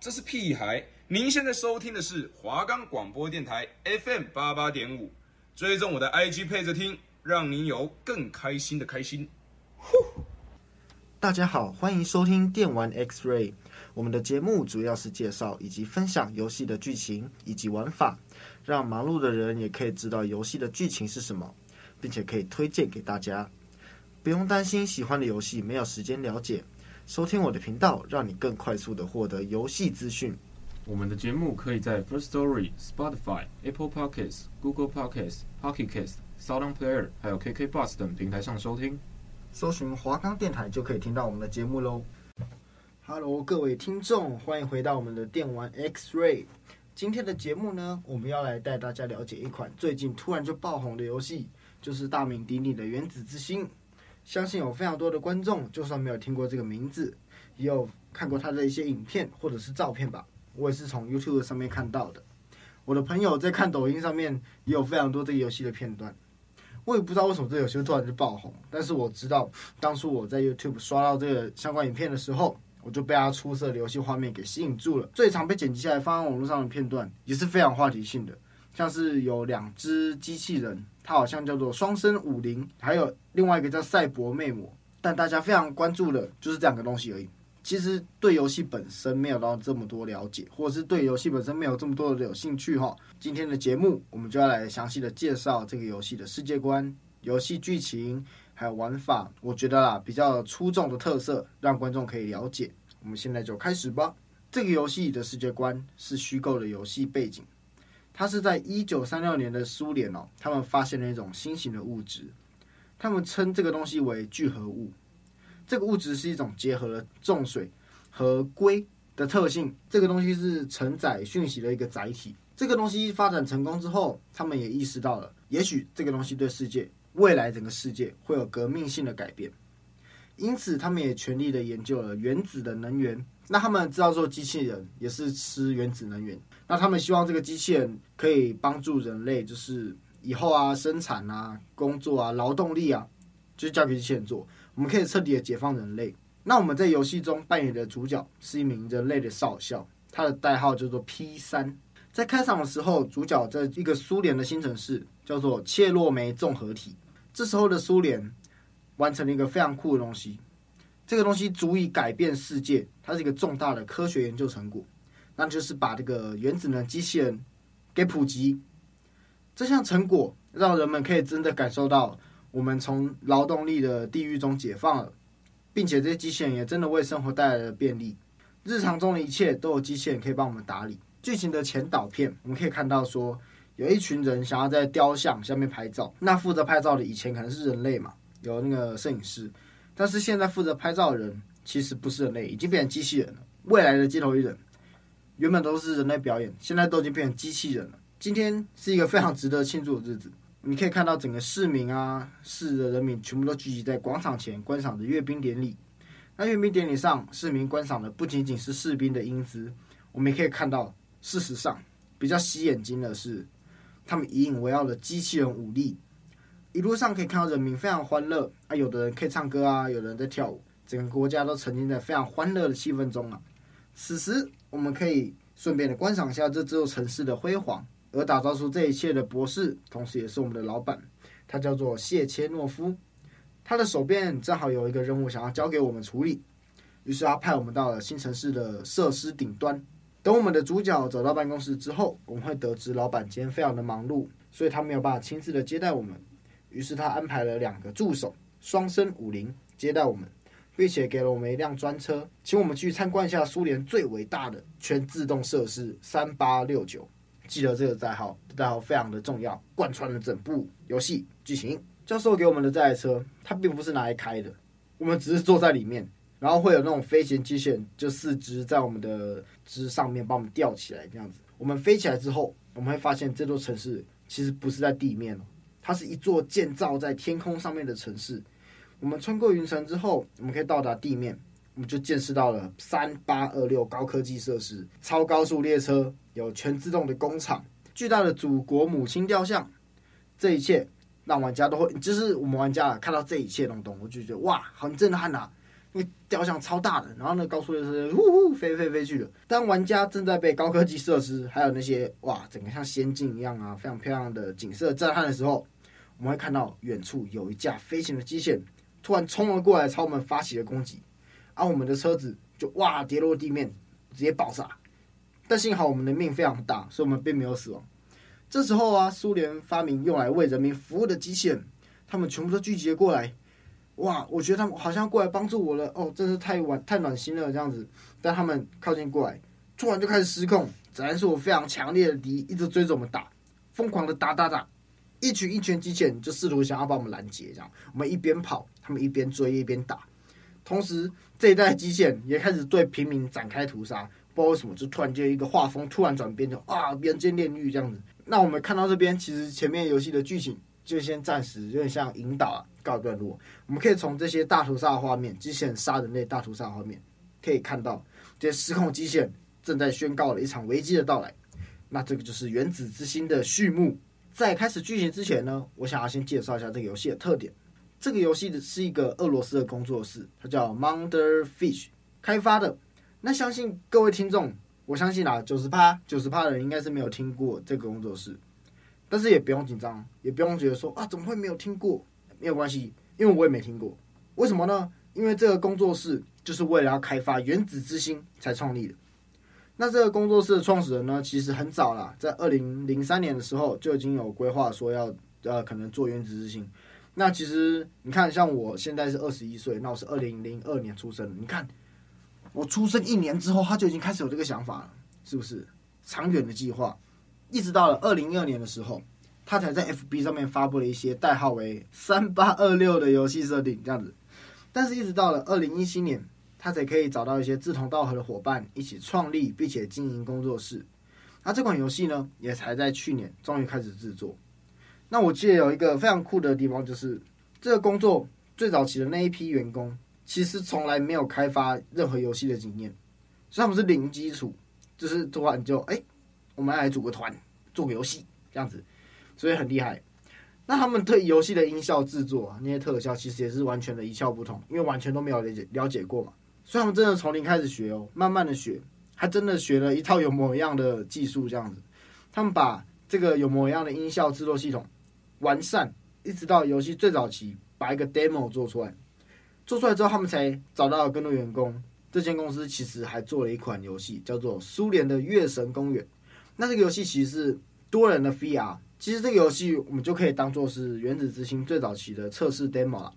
这是屁孩。您现在收听的是华冈广播电台 FM 八八点五，追踪我的 IG 配着听，让您有更开心的开心。呼，大家好，欢迎收听电玩 X-Ray。我们的节目主要是介绍以及分享游戏的剧情以及玩法，让忙碌的人也可以知道游戏的剧情是什么，并且可以推荐给大家。不用担心喜欢的游戏没有时间了解，收听我的频道，让你更快速的获得游戏资讯。我们的节目可以在 First Story、Spotify、Apple Podcasts、Google Podcasts、Pocket Casts、Sound Player 还有 KK Bus 等平台上收听。搜寻华冈电台就可以听到我们的节目喽。Hello，各位听众，欢迎回到我们的电玩 X-Ray。今天的节目呢，我们要来带大家了解一款最近突然就爆红的游戏，就是大名鼎鼎的《原子之心》。相信有非常多的观众，就算没有听过这个名字，也有看过他的一些影片或者是照片吧。我也是从 YouTube 上面看到的。我的朋友在看抖音上面也有非常多这个游戏的片段。我也不知道为什么这个游戏突然就爆红，但是我知道当初我在 YouTube 刷到这个相关影片的时候，我就被它出色的游戏画面给吸引住了。最常被剪辑下来放在网络上的片段也是非常话题性的，像是有两只机器人。它好像叫做双生武灵，还有另外一个叫赛博魅魔，但大家非常关注的就是这两个东西而已。其实对游戏本身没有到这么多了解，或者是对游戏本身没有这么多的有兴趣哈。今天的节目我们就要来详细的介绍这个游戏的世界观、游戏剧情还有玩法。我觉得啦，比较出众的特色，让观众可以了解。我们现在就开始吧。这个游戏的世界观是虚构的游戏背景。它是在一九三六年的苏联哦，他们发现了一种新型的物质，他们称这个东西为聚合物。这个物质是一种结合了重水和硅的特性，这个东西是承载讯息的一个载体。这个东西发展成功之后，他们也意识到了，也许这个东西对世界未来整个世界会有革命性的改变。因此，他们也全力的研究了原子的能源。那他们知道说，机器人也是吃原子能源。那他们希望这个机器人可以帮助人类，就是以后啊，生产啊、工作啊、劳动力啊，就交给机器人做。我们可以彻底的解放人类。那我们在游戏中扮演的主角是一名人类的少校，他的代号叫做 P 三。在开场的时候，主角在一个苏联的新城市，叫做切洛梅综合体。这时候的苏联。完成了一个非常酷的东西，这个东西足以改变世界，它是一个重大的科学研究成果，那就是把这个原子能机器人给普及。这项成果让人们可以真的感受到我们从劳动力的地狱中解放了，并且这些机器人也真的为生活带来了便利。日常中的一切都有机器人可以帮我们打理。剧情的前导片我们可以看到说，有一群人想要在雕像下面拍照，那负责拍照的以前可能是人类嘛。有那个摄影师，但是现在负责拍照的人其实不是人类，已经变成机器人了。未来的街头艺人原本都是人类表演，现在都已经变成机器人了。今天是一个非常值得庆祝的日子，你可以看到整个市民啊，市的人民全部都聚集在广场前观赏着阅兵典礼。那阅兵典礼上，市民观赏的不仅仅是士兵的英姿，我们也可以看到，事实上比较吸眼睛的是，他们引以为傲的机器人武力。一路上可以看到人民非常欢乐啊，有的人可以唱歌啊，有的人在跳舞，整个国家都沉浸在非常欢乐的气氛中啊。此时，我们可以顺便的观赏一下这座城市的辉煌，而打造出这一切的博士，同时也是我们的老板，他叫做谢切诺夫。他的手边正好有一个任务想要交给我们处理，于是他派我们到了新城市的设施顶端。等我们的主角走到办公室之后，我们会得知老板今天非常的忙碌，所以他没有办法亲自的接待我们。于是他安排了两个助手，双生武灵接待我们，并且给了我们一辆专车，请我们去参观一下苏联最伟大的全自动设施三八六九。记得这个代号，代号非常的重要，贯穿了整部游戏剧情。教授给我们的这台车，它并不是拿来开的，我们只是坐在里面，然后会有那种飞行机器人，就四肢在我们的肢上面把我们吊起来，这样子。我们飞起来之后，我们会发现这座城市其实不是在地面它是一座建造在天空上面的城市。我们穿过云层之后，我们可以到达地面，我们就见识到了三八二六高科技设施、超高速列车、有全自动的工厂、巨大的祖国母亲雕像。这一切让玩家都会，就是我们玩家看到这一切东东，我就觉得哇，很震撼呐！那个雕像超大的，然后那高速列车呼呼飞飞飞去了。当玩家正在被高科技设施还有那些哇，整个像仙境一样啊，非常漂亮的景色震撼的时候，我们会看到远处有一架飞行的机械突然冲了过来，朝我们发起了攻击，而、我们的车子就哇跌落地面，直接爆炸。但幸好我们的命非常大，所以我们并没有死亡。这时候啊，苏联发明用来为人民服务的机器人，他们全部都聚集过来。哇，我觉得他们好像过来帮助我了哦，真是太暖太暖心了这样子。但他们靠近过来，突然就开始失控。自然是我非常强烈的敌意，一直追着我们打，疯狂的打打打。一群一群机器人就试图想要把我们拦截，这样我们一边跑，他们一边追一边打。同时，这一代机器人也开始对平民展开屠杀。不知道为什么，就突然间一个画风突然转变，就啊，人间炼狱这样子。那我们看到这边，其实前面游戏的剧情就先暂时有点像引导啊，告一段落。我们可以从这些大屠杀的画面，机器人杀人类大屠杀的画面，可以看到这些失控机器人正在宣告了一场危机的到来。那这个就是《原子之心》的序幕。在开始剧情之前呢，我想要先介绍一下这个游戏的特点。这个游戏的是一个俄罗斯的工作室，它叫 Mother Fish 开发的。那相信各位听众，我相信啊，九十趴九十趴的人应该是没有听过这个工作室，但是也不用紧张，也不用觉得说啊，怎么会没有听过？没有关系，因为我也没听过。为什么呢？因为这个工作室就是为了要开发《原子之心》才创立的。那这个工作室的创始人呢，其实很早啦，在二零零三年的时候就已经有规划说要呃可能做《原子之心》。那其实你看，像我现在是二十一岁，那我是二零零二年出生的，你看。我出生一年之后，他就已经开始有这个想法了，是不是？长远的计划，一直到了二零一二年的时候，他才在 FB 上面发布了一些代号为“三八二六”的游戏设定，这样子。但是，一直到了二零一七年，他才可以找到一些志同道合的伙伴，一起创立并且经营工作室。那这款游戏呢，也才在去年终于开始制作。那我记得有一个非常酷的地方，就是这个工作最早期的那一批员工。其实从来没有开发任何游戏的经验，所以他们是零基础，就是突然就哎，我们来组个团做个游戏这样子，所以很厉害。那他们对游戏的音效制作啊，那些特效其实也是完全的一窍不通，因为完全都没有了解了解过嘛。所以他们真的从零开始学哦，慢慢的学，还真的学了一套有模有样的技术这样子。他们把这个有模有样的音效制作系统完善，一直到游戏最早期，把一个 demo 做出来。做出来之后，他们才找到了更多员工。这间公司其实还做了一款游戏，叫做《苏联的月神公园》。那这个游戏其实是多人的 VR。其实这个游戏我们就可以当做是《原子之心》最早期的测试 demo 了，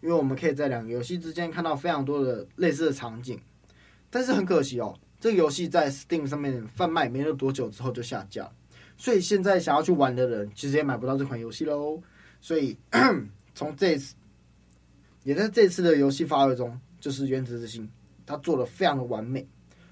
因为我们可以在两个游戏之间看到非常多的类似的场景。但是很可惜哦，这个游戏在 Steam 上面贩卖没了多久之后就下架，所以现在想要去玩的人其实也买不到这款游戏喽。所以 从这次。也在这次的游戏发售中，就是《原子之心》，它做的非常的完美，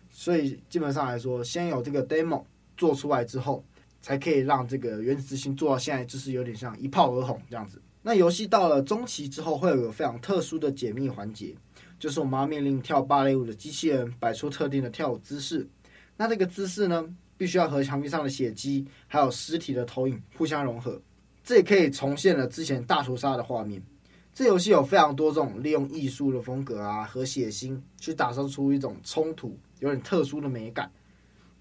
所以基本上来说，先有这个 demo 做出来之后，才可以让这个《原子之心》做到现在，就是有点像一炮而红这样子。那游戏到了中期之后，会有个非常特殊的解密环节，就是我们要命令跳芭蕾舞的机器人摆出特定的跳舞姿势。那这个姿势呢，必须要和墙壁上的血迹还有尸体的投影互相融合，这也可以重现了之前大屠杀的画面。这游戏有非常多这种利用艺术的风格啊和血腥去打造出一种冲突，有点特殊的美感，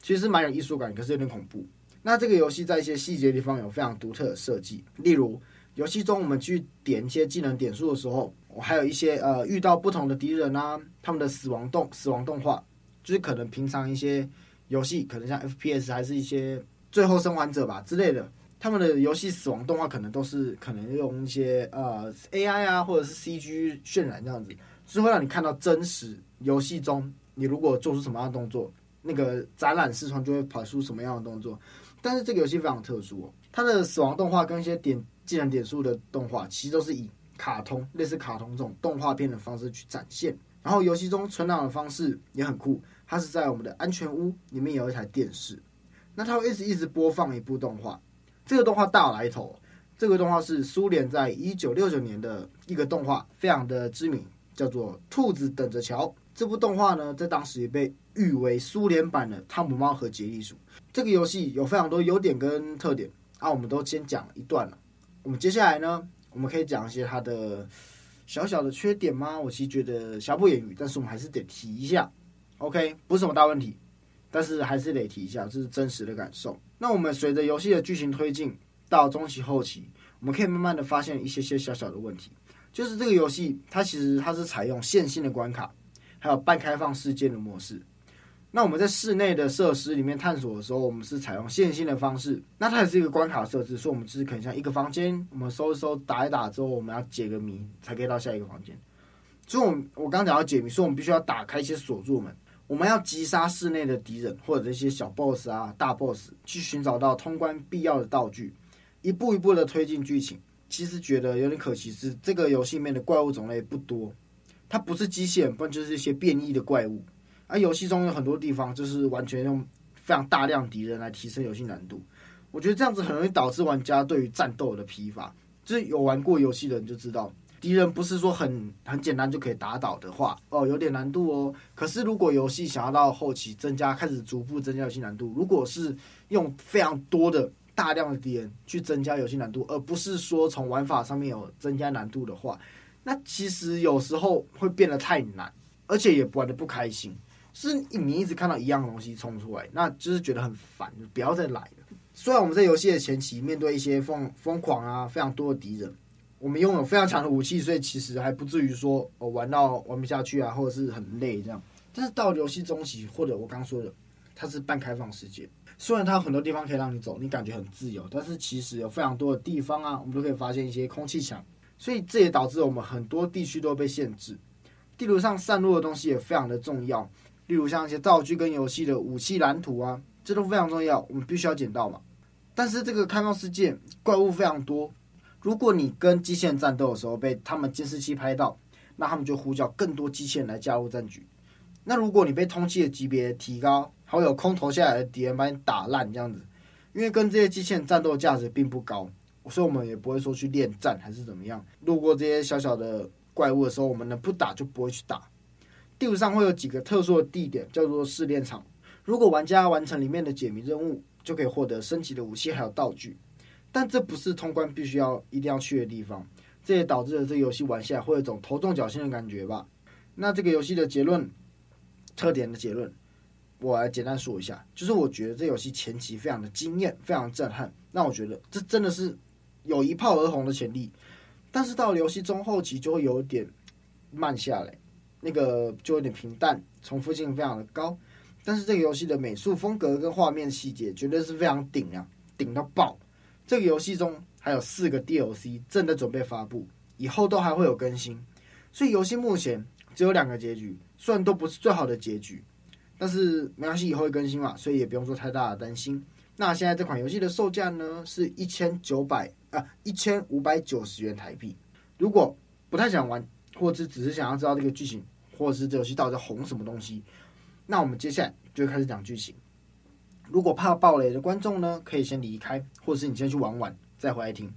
其实蛮有艺术感，可是有点恐怖。那这个游戏在一些细节地方有非常独特的设计，例如游戏中我们去点一些技能点数的时候，我还有一些呃遇到不同的敌人啊，他们的死亡动死亡动画，就是可能平常一些游戏可能像 FPS 还是一些最后生还者吧之类的。他们的游戏死亡动画可能都是可能用一些呃 AI 啊，或者是 CG 渲染这样子，就是会让你看到真实游戏中你如果做出什么样的动作，那个展览视窗就会跑出什么样的动作。但是这个游戏非常特殊哦，它的死亡动画跟一些点技能点数的动画，其实都是以卡通类似卡通这种动画片的方式去展现。然后游戏中存档的方式也很酷，它是在我们的安全屋里面有一台电视，那它会一直一直播放一部动画。这个动画大有来头，这个动画是苏联在一九六九年的一个动画，非常的知名，叫做《兔子等着瞧》。这部动画呢，在当时也被誉为苏联版的《汤姆猫和杰利鼠》。这个游戏有非常多优点跟特点啊，我们都先讲一段了。我们接下来呢，我们可以讲一些它的小小的缺点吗？我其实觉得瑕不掩瑜，但是我们还是得提一下。OK，不是什么大问题，但是还是得提一下，这是真实的感受。那我们随着游戏的剧情推进到中期后期，我们可以慢慢的发现一些些小小的问题，就是这个游戏它其实它是采用线性的关卡，还有半开放世界的模式。那我们在室内的设施里面探索的时候，我们是采用线性的方式。那它也是一个关卡设置，所以我们只是可能像一个房间，我们搜一搜，打一打之后，我们要解个谜才可以到下一个房间。所以，我们我刚刚讲到解谜，所以我们必须要打开一些锁住门，我们要击杀室内的敌人或者一些小 boss 啊、大 boss，去寻找到通关必要的道具，一步一步的推进剧情。其实觉得有点可惜是，这个游戏里面的怪物种类不多，它不是机械，不然就是一些变异的怪物。而游戏中有很多地方就是完全用非常大量敌人来提升游戏难度，我觉得这样子很容易导致玩家对于战斗的疲乏。就是有玩过游戏的人就知道，敌人不是说很很简单就可以打倒的话，哦，有点难度哦。可是如果游戏想要到后期增加，开始逐步增加游戏难度，如果是用非常多的大量的敌人去增加游戏难度，而不是说从玩法上面有增加难度的话，那其实有时候会变得太难，而且也玩的不开心。是你一直看到一样东西冲出来，那就是觉得很烦，不要再来了。虽然我们在游戏的前期面对一些疯疯狂啊，非常多的敌人，我们拥有非常强的武器，所以其实还不至于说我玩到玩不下去啊，或者是很累这样。但是到游戏中期，或者我刚刚说的，它是半开放世界，虽然它有很多地方可以让你走，你感觉很自由，但是其实有非常多的地方啊，我们都可以发现一些空气墙，所以这也导致我们很多地区都被限制。地图上散落的东西也非常的重要。例如像一些道具跟游戏的武器蓝图啊，这都非常重要，我们必须要捡到嘛。但是这个开放世界怪物非常多，如果你跟机器人战斗的时候被他们监视器拍到，那他们就呼叫更多机器人来加入战局。那如果你被通缉的级别提高，还会有空投下来的敌人把你打烂这样子，因为跟这些机器人战斗价值并不高，所以我们也不会说去恋战还是怎么样。路过这些小小的怪物的时候，我们能不打就不会去打。地图上会有几个特殊的地点，叫做试炼场。如果玩家完成里面的解谜任务，就可以获得升级的武器还有道具。但这不是通关必须要一定要去的地方，这也导致了这游戏玩下来会有一种头重脚轻的感觉吧。那这个游戏的结论，特点的结论，我来简单说一下，就是我觉得这游戏前期非常的惊艳，非常震撼。那我觉得这真的是有一炮而红的潜力，但是到了游戏中后期就会有点慢下来。那个就有点平淡，重复性非常的高，但是这个游戏的美术风格跟画面细节绝对是非常顶啊，顶到爆！这个游戏中还有四个 DLC 正在准备发布，以后都还会有更新，所以游戏目前只有两个结局，虽然都不是最好的结局，但是没关系，以后会更新嘛，所以也不用做太大的担心。那现在这款游戏的售价呢是一千九百啊一千五百九十元台币，如果不太想玩，或者只是想要知道这个剧情。或者是这游戏到底在红什么东西？那我们接下来就开始讲剧情。如果怕爆雷的观众呢，可以先离开，或者是你先去玩玩，再回来听，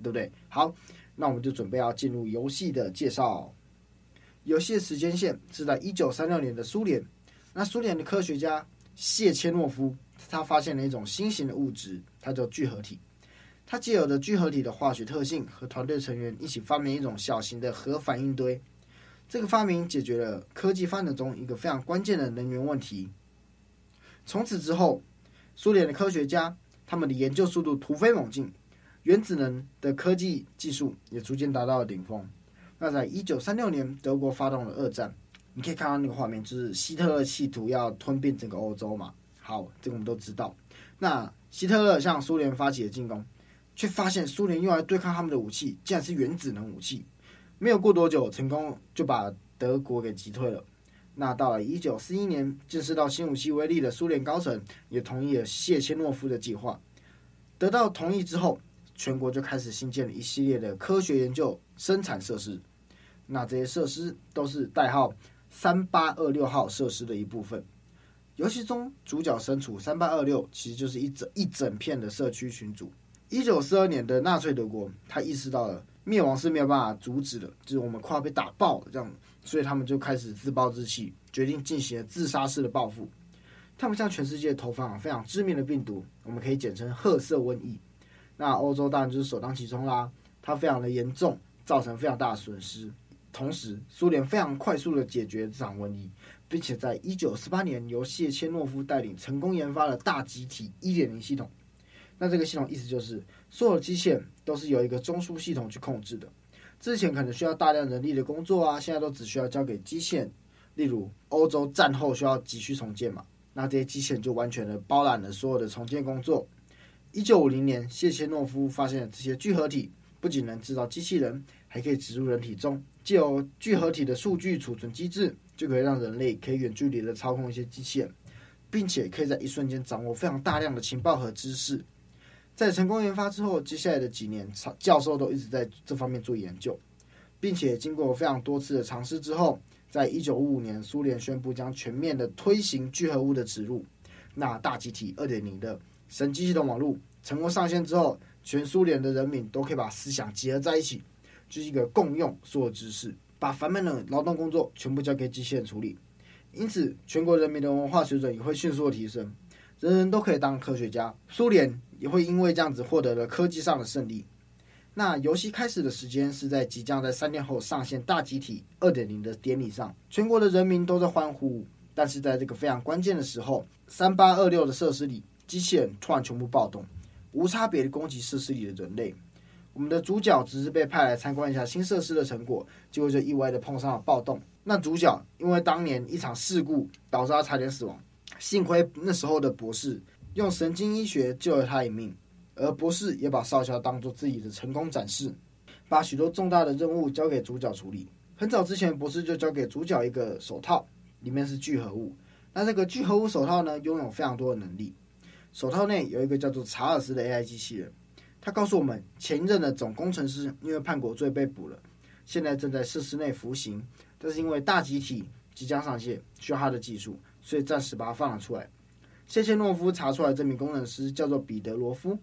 对不对？好，那我们就准备要进入游戏的介绍。游戏的时间线是在一九三六年的苏联。那苏联的科学家谢切诺夫，他发现了一种新型的物质，它叫聚合体。他借由着聚合体的化学特性，和团队成员一起发明一种小型的核反应堆。这个发明解决了科技发展中一个非常关键的能源问题。从此之后，苏联的科学家他们的研究速度突飞猛进，原子能的科技技术也逐渐达到了顶峰。那在一九三六年，德国发动了二战，你可以看到那个画面，就是希特勒企图要吞并整个欧洲嘛。好，这个我们都知道。那希特勒向苏联发起了进攻，却发现苏联用来对抗他们的武器，竟然是原子能武器。没有过多久，成功就把德国给击退了。那到了一九四一年，见识到新武器威力的苏联高层也同意了谢切诺夫的计划。得到同意之后，全国就开始兴建了一系列的科学研究生产设施。那这些设施都是代号三八二六号设施的一部分。游戏中主角身处三八二六，其实就是一整一整片的社区群组。一九四二年的纳粹德国，他意识到了。灭亡是没有办法阻止的，就是我们快要被打爆了这样，所以他们就开始自暴自弃，决定进行自杀式的报复。他们向全世界投放了非常致命的病毒，我们可以简称“褐色瘟疫”。那欧洲当然就是首当其冲啦，它非常的严重，造成非常大的损失。同时，苏联非常快速地解决这场瘟疫，并且在一九四八年由谢切诺夫带领成功研发了大集体一点零系统。那这个系统意思就是，所有的机器人都是由一个中枢系统去控制的。之前可能需要大量人力的工作啊，现在都只需要交给机械。例如，欧洲战后需要急需重建嘛，那这些机器人就完全的包揽了所有的重建工作。一九五零年，谢切诺夫发现了这些聚合体不仅能制造机器人，还可以植入人体中，借由聚合体的数据储存机制，就可以让人类可以远距离的操控一些机器人，并且可以在一瞬间掌握非常大量的情报和知识。在成功研发之后，接下来的几年，教授都一直在这方面做研究，并且经过非常多次的尝试之后，在一九五五年，苏联宣布将全面的推行聚合物的植入。那大集体二点零的神经系统网络成功上线之后，全苏联的人民都可以把思想结合在一起，就是一个共用所有知识，把繁闷的劳动工作全部交给机器人处理。因此，全国人民的文化水准也会迅速的提升，人人都可以当科学家。苏联。也会因为这样子获得了科技上的胜利。那游戏开始的时间是在即将在三天后上线大集体二点零的典礼上，全国的人民都在欢呼。但是在这个非常关键的时候，三八二六的设施里，机器人突然全部暴动，无差别的攻击设施里的人类。我们的主角只是被派来参观一下新设施的成果，结果就意外的碰上了暴动。那主角因为当年一场事故导致他差点死亡，幸亏那时候的博士。用神经医学救了他一命，而博士也把少校当做自己的成功展示，把许多重大的任务交给主角处理。很早之前，博士就交给主角一个手套，里面是聚合物。那这个聚合物手套呢，拥有非常多的能力。手套内有一个叫做查尔斯的 AI 机器人，他告诉我们，前任的总工程师因为叛国罪被捕了，现在正在设施内服刑，但是因为大集体即将上线，需要他的技术，所以暂时把他放了出来。谢切诺夫查出来这名工程师叫做彼得罗夫，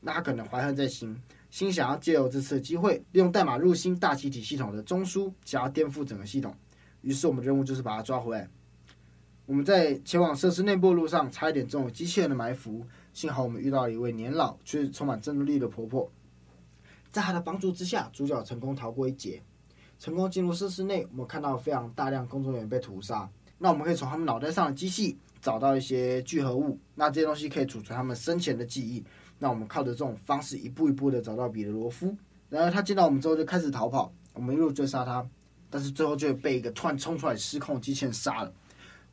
那他可能怀恨在心，心想要借由这次机会，利用代码入侵大集体系统的中枢，想要颠覆整个系统。于是我们任务就是把他抓回来。我们在前往设施内部路上，差一点中了机器人的埋伏，幸好我们遇到了一位年老却充满战斗力的婆婆，在她的帮助之下，主角成功逃过一劫，成功进入设施内。我们看到非常大量工作人员被屠杀，那我们可以从他们脑袋上的机器。找到一些聚合物，那这些东西可以储存他们生前的记忆。那我们靠着这种方式一步一步的找到彼得罗夫。然而他见到我们之后就开始逃跑，我们一路追杀他，但是最后就被一个突然冲出来失控的机器人杀了。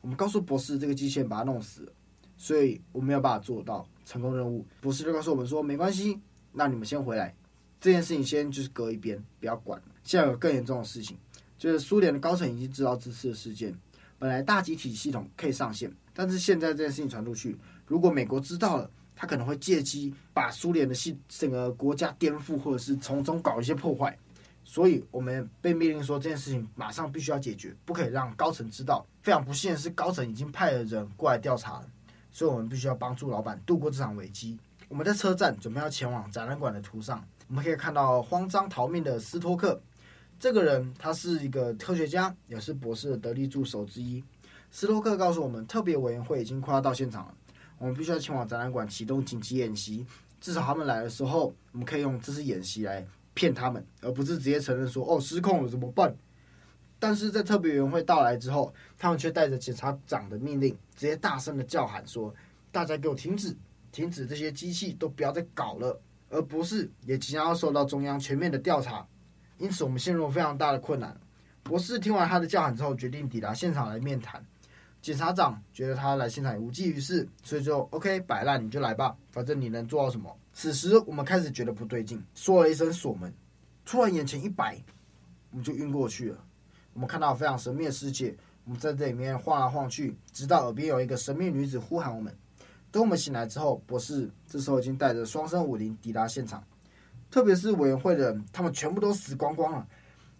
我们告诉博士，这个机器人把他弄死了，所以我们没有办法做到成功任务。博士就告诉我们说，没关系，那你们先回来，这件事情先就是搁一边，不要管。现在有更严重的事情，就是苏联的高层已经知道这次的事件，本来大集体系统可以上线。但是现在这件事情传出去，如果美国知道了，他可能会借机把苏联的系整个国家颠覆，或者是从中搞一些破坏。所以我们被命令说这件事情马上必须要解决，不可以让高层知道。非常不幸的是，高层已经派了人过来调查了，所以我们必须要帮助老板度过这场危机。我们在车站准备要前往展览馆的途上，我们可以看到慌张逃命的斯托克。这个人他是一个科学家，也是博士的得力助手之一。斯托克告诉我们，特别委员会已经快要到现场了，我们必须要前往展览馆启动紧急演习。至少他们来的时候，我们可以用这次演习来骗他们，而不是直接承认说“哦，失控了怎么办？”但是在特别委员会到来之后，他们却带着检察长的命令，直接大声的叫喊说：“大家给我停止，停止这些机器都不要再搞了！”而博士也即将要受到中央全面的调查，因此我们陷入非常大的困难。博士听完他的叫喊之后，决定抵达现场来面谈。检察长觉得他来现场也无济于事，所以就 OK 摆烂，你就来吧，反正你能做到什么？此时我们开始觉得不对劲，说了一声锁门，突然眼前一白，我们就晕过去了。我们看到非常神秘的世界，我们在这里面晃来晃去，直到耳边有一个神秘女子呼喊我们。等我们醒来之后，博士这时候已经带着双生武灵抵达现场，特别是委员会的人，他们全部都死光光了。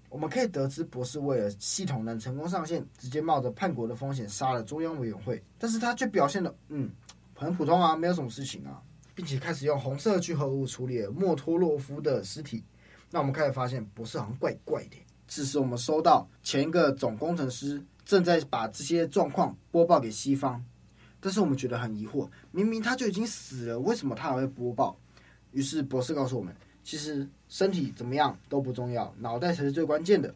我们可以得知，博士为了系统能成功上线，直接冒着叛国的风险杀了中央委员会，但是他却表现的嗯很普通啊，没有什么事情啊，并且开始用红色聚合物处理了莫托洛夫的尸体。那我们开始发现，博士好像怪怪的。此时我们收到前一个总工程师正在把这些状况播报给西方，但是我们觉得很疑惑，明明他就已经死了，为什么他还会播报？于是博士告诉我们。其实身体怎么样都不重要，脑袋才是最关键的。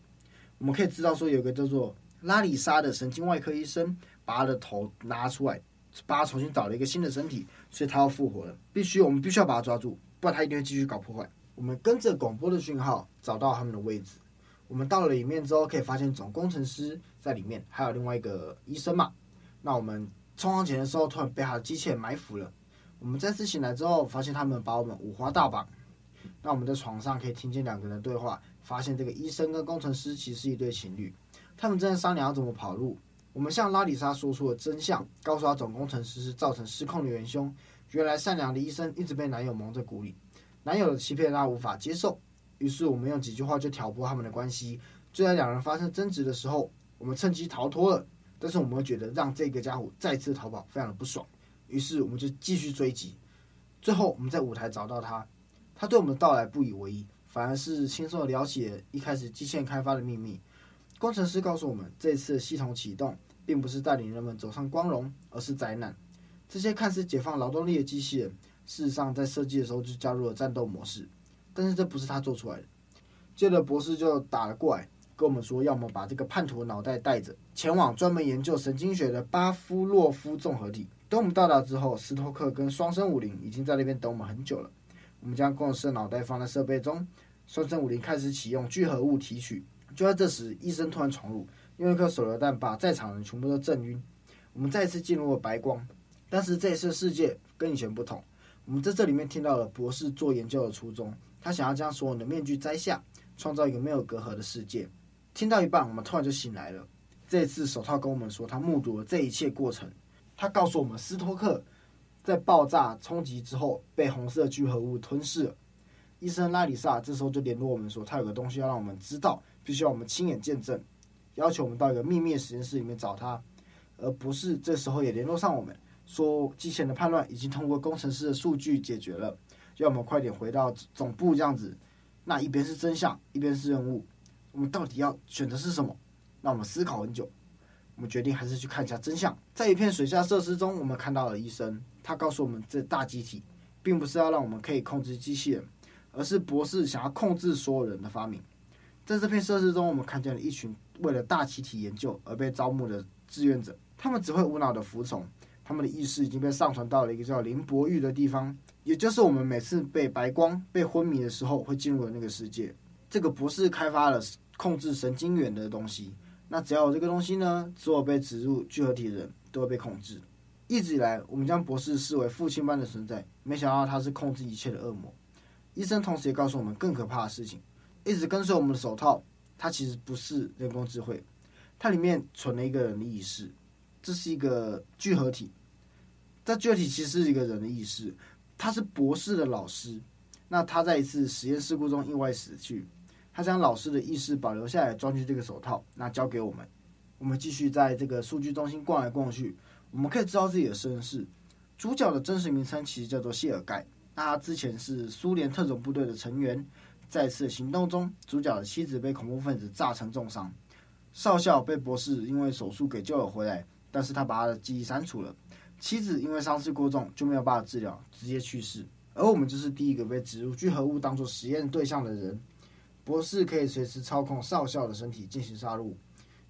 我们可以知道说有个叫做拉里莎的神经外科医生把他的头拿出来，把他重新找了一个新的身体，所以他要复活了。必须，我们必须要把他抓住，不然他一定会继续搞破坏。我们跟着广播的讯号找到他们的位置。我们到了里面之后，可以发现总工程师在里面，还有另外一个医生嘛。那我们冲上前的时候，突然被他的机器人埋伏了。我们再次醒来之后，发现他们把我们五花大绑。那我们在床上可以听见两个人的对话，发现这个医生跟工程师其实是一对情侣，他们正在商量要怎么跑路。我们向拉里莎说出了真相，告诉他总工程师是造成失控的元凶。原来善良的医生一直被男友蒙在鼓里，男友的欺骗让他无法接受。于是我们用几句话就挑拨他们的关系。就在两人发生争执的时候，我们趁机逃脱了。但是我们会觉得让这个家伙再次逃跑非常的不爽。于是我们就继续追击。最后我们在舞台找到他，他对我们的到来不以为意，反而是轻松的聊起一开始机器人开发的秘密。工程师告诉我们，这次系统启动并不是带领人们走上光荣，而是灾难。这些看似解放劳动力的机器人，事实上在设计的时候就加入了战斗模式。但是这不是他做出来的。接着博士就打了过来，跟我们说要么把这个叛徒脑袋带着，前往专门研究神经学的巴夫洛夫综合体。等我们到达之后，斯托克跟双生武林已经在那边等我们很久了。我们将工程师的脑袋放在设备中，双生武林开始启用聚合物提取。就在这时，医生突然闯入，用一颗手榴弹把在场的人全部都震晕。我们再次进入了白光，但是这一次世界跟以前不同。我们在这里面听到了博士做研究的初衷。他想要将所有的面具摘下，创造一个没有隔阂的世界。听到一半，我们突然就醒来了。这一次，手套跟我们说，他目睹了这一切过程。他告诉我们，斯托克在爆炸冲击之后被红色聚合物吞噬了。医生拉里萨这时候就联络我们说，他有个东西要让我们知道，必须要我们亲眼见证，要求我们到一个秘密实验室里面找他。而博士这时候也联络上我们，说机器人的叛乱已经通过工程师的数据解决了。要我们快点回到总部这样子，那一边是真相，一边是任务，我们到底要选择是什么？让我们思考很久，我们决定还是去看一下真相。在一片水下设施中，我们看到了医生，他告诉我们，这大机体并不是要让我们可以控制机器人，而是博士想要控制所有人的发明。在这片设施中，我们看见了一群为了大集体研究而被招募的志愿者，他们只会无脑的服从，他们的意识已经被上传到了一个叫林博玉的地方。也就是我们每次被白光、被昏迷的时候，会进入的那个世界。这个博士开发了控制神经元的东西。那只要有这个东西呢，所有被植入聚合体的人都会被控制。一直以来，我们将博士视为父亲般的存在，没想到他是控制一切的恶魔。医生同时也告诉我们更可怕的事情：一直跟随我们的手套，它其实不是人工智慧，它里面存了一个人的意识。这是一个聚合体，这聚合体其实是一个人的意识。他是博士的老师，那他在一次实验事故中意外死去，他将老师的意识保留下来，装进这个手套，那交给我们。我们继续在这个数据中心逛来逛去，我们可以知道自己的身世。主角的真实名称其实叫做谢尔盖，那他之前是苏联特种部队的成员。在一次行动中，主角的妻子被恐怖分子炸成重伤，少校被博士因为手术给救了回来，但是他把他的记忆删除了。妻子因为伤势过重，就没有办法治疗，直接去世。而我们就是第一个被植入聚合物当做实验对象的人。博士可以随时操控少校的身体进行杀戮，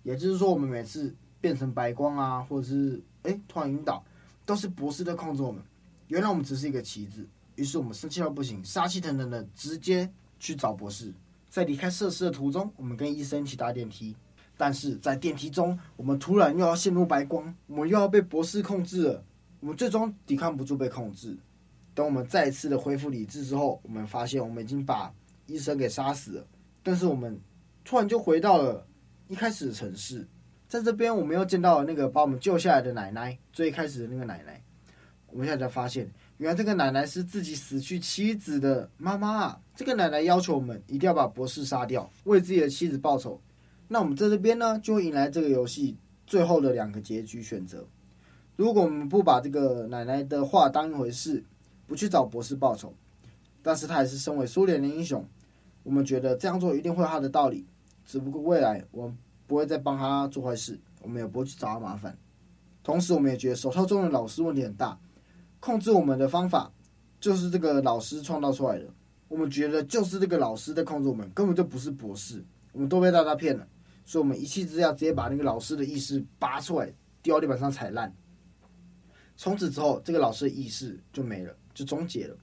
也就是说，我们每次变成白光啊，或者是诶突然晕倒，都是博士在控制我们。原来我们只是一个棋子，于是我们生气到不行，杀气腾腾的直接去找博士。在离开设施的途中，我们跟医生一起搭电梯。但是在电梯中，我们突然又要陷入白光，我们又要被博士控制了。我们最终抵抗不住被控制。等我们再一次的恢复理智之后，我们发现我们已经把医生给杀死了。但是我们突然就回到了一开始的城市，在这边我们又见到了那个把我们救下来的奶奶，最开始的那个奶奶。我们现在才发现，原来这个奶奶是自己死去妻子的妈妈啊！这个奶奶要求我们一定要把博士杀掉，为自己的妻子报仇。那我们在这边呢，就会迎来这个游戏最后的两个结局选择。如果我们不把这个奶奶的话当一回事，不去找博士报仇，但是他还是身为苏联的英雄，我们觉得这样做一定会有他的道理。只不过未来我们不会再帮他做坏事，我们也不会去找他麻烦。同时，我们也觉得手套中的老师问题很大，控制我们的方法就是这个老师创造出来的。我们觉得就是这个老师在控制我们，根本就不是博士。我们都被大家骗了，所以我们一气之下直接把那个老师的意识拔出来，丢到地板上踩烂。从此之后，这个老师的意识就没了，就终结了。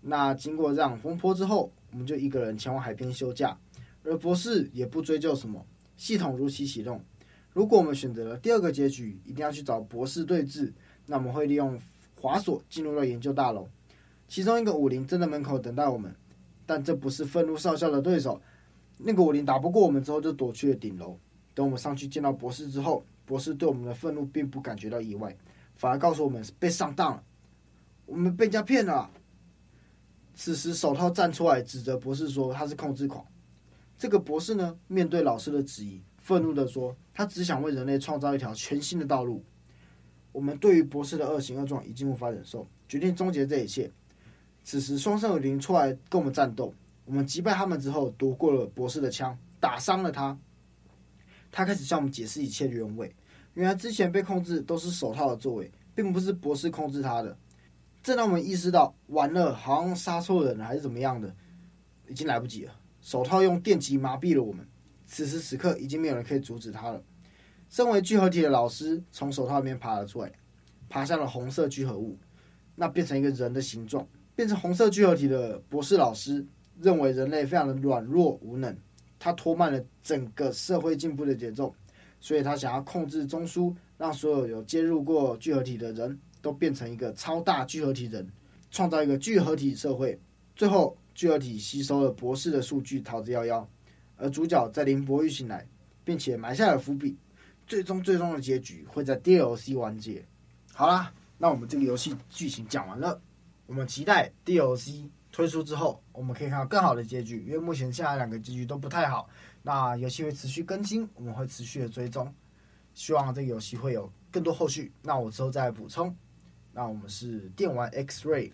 那经过这样风波之后，我们就一个人前往海边休假，而博士也不追究什么。系统如期启动。如果我们选择了第二个结局，一定要去找博士对峙，那我们会利用滑索进入到研究大楼。其中一个武林正在门口等待我们，但这不是愤怒少校的对手。那个武林打不过我们之后，就躲去了顶楼。等我们上去见到博士之后，博士对我们的愤怒并不感觉到意外。反而告诉我们被上当了，我们被人家骗了。此时手套站出来指责博士说他是控制狂。这个博士呢，面对老师的质疑，愤怒地说他只想为人类创造一条全新的道路。我们对于博士的恶行恶状已经无法忍受，决定终结这一切。此时双生武林出来跟我们战斗，我们击败他们之后夺过了博士的枪，打伤了他。他开始向我们解释一切原委。原来之前被控制都是手套的作为，并不是博士控制他的。正当我们意识到完了，好像杀错人了还是怎么样的，已经来不及了。手套用电击麻痹了我们。此时此刻，已经没有人可以阻止他了。身为聚合体的老师从手套里面爬了出来，爬上了红色聚合物，那变成一个人的形状。变成红色聚合体的博士老师认为人类非常的软弱无能，他拖慢了整个社会进步的节奏。所以他想要控制中枢，让所有有接入过聚合体的人都变成一个超大聚合体人，创造一个聚合体社会。最后，聚合体吸收了博士的数据，逃之夭夭。而主角在林博玉醒来，并且埋下了伏笔，最终最终的结局会在 DLC 完结。好啦，那我们这个游戏剧情讲完了，我们期待 DLC 推出之后，我们可以看到更好的结局，因为目前下来两个结局都不太好。那游戏会持续更新，我们会持续的追踪，希望这个游戏会有更多后续。那我之后再补充。那我们是电玩 X Ray。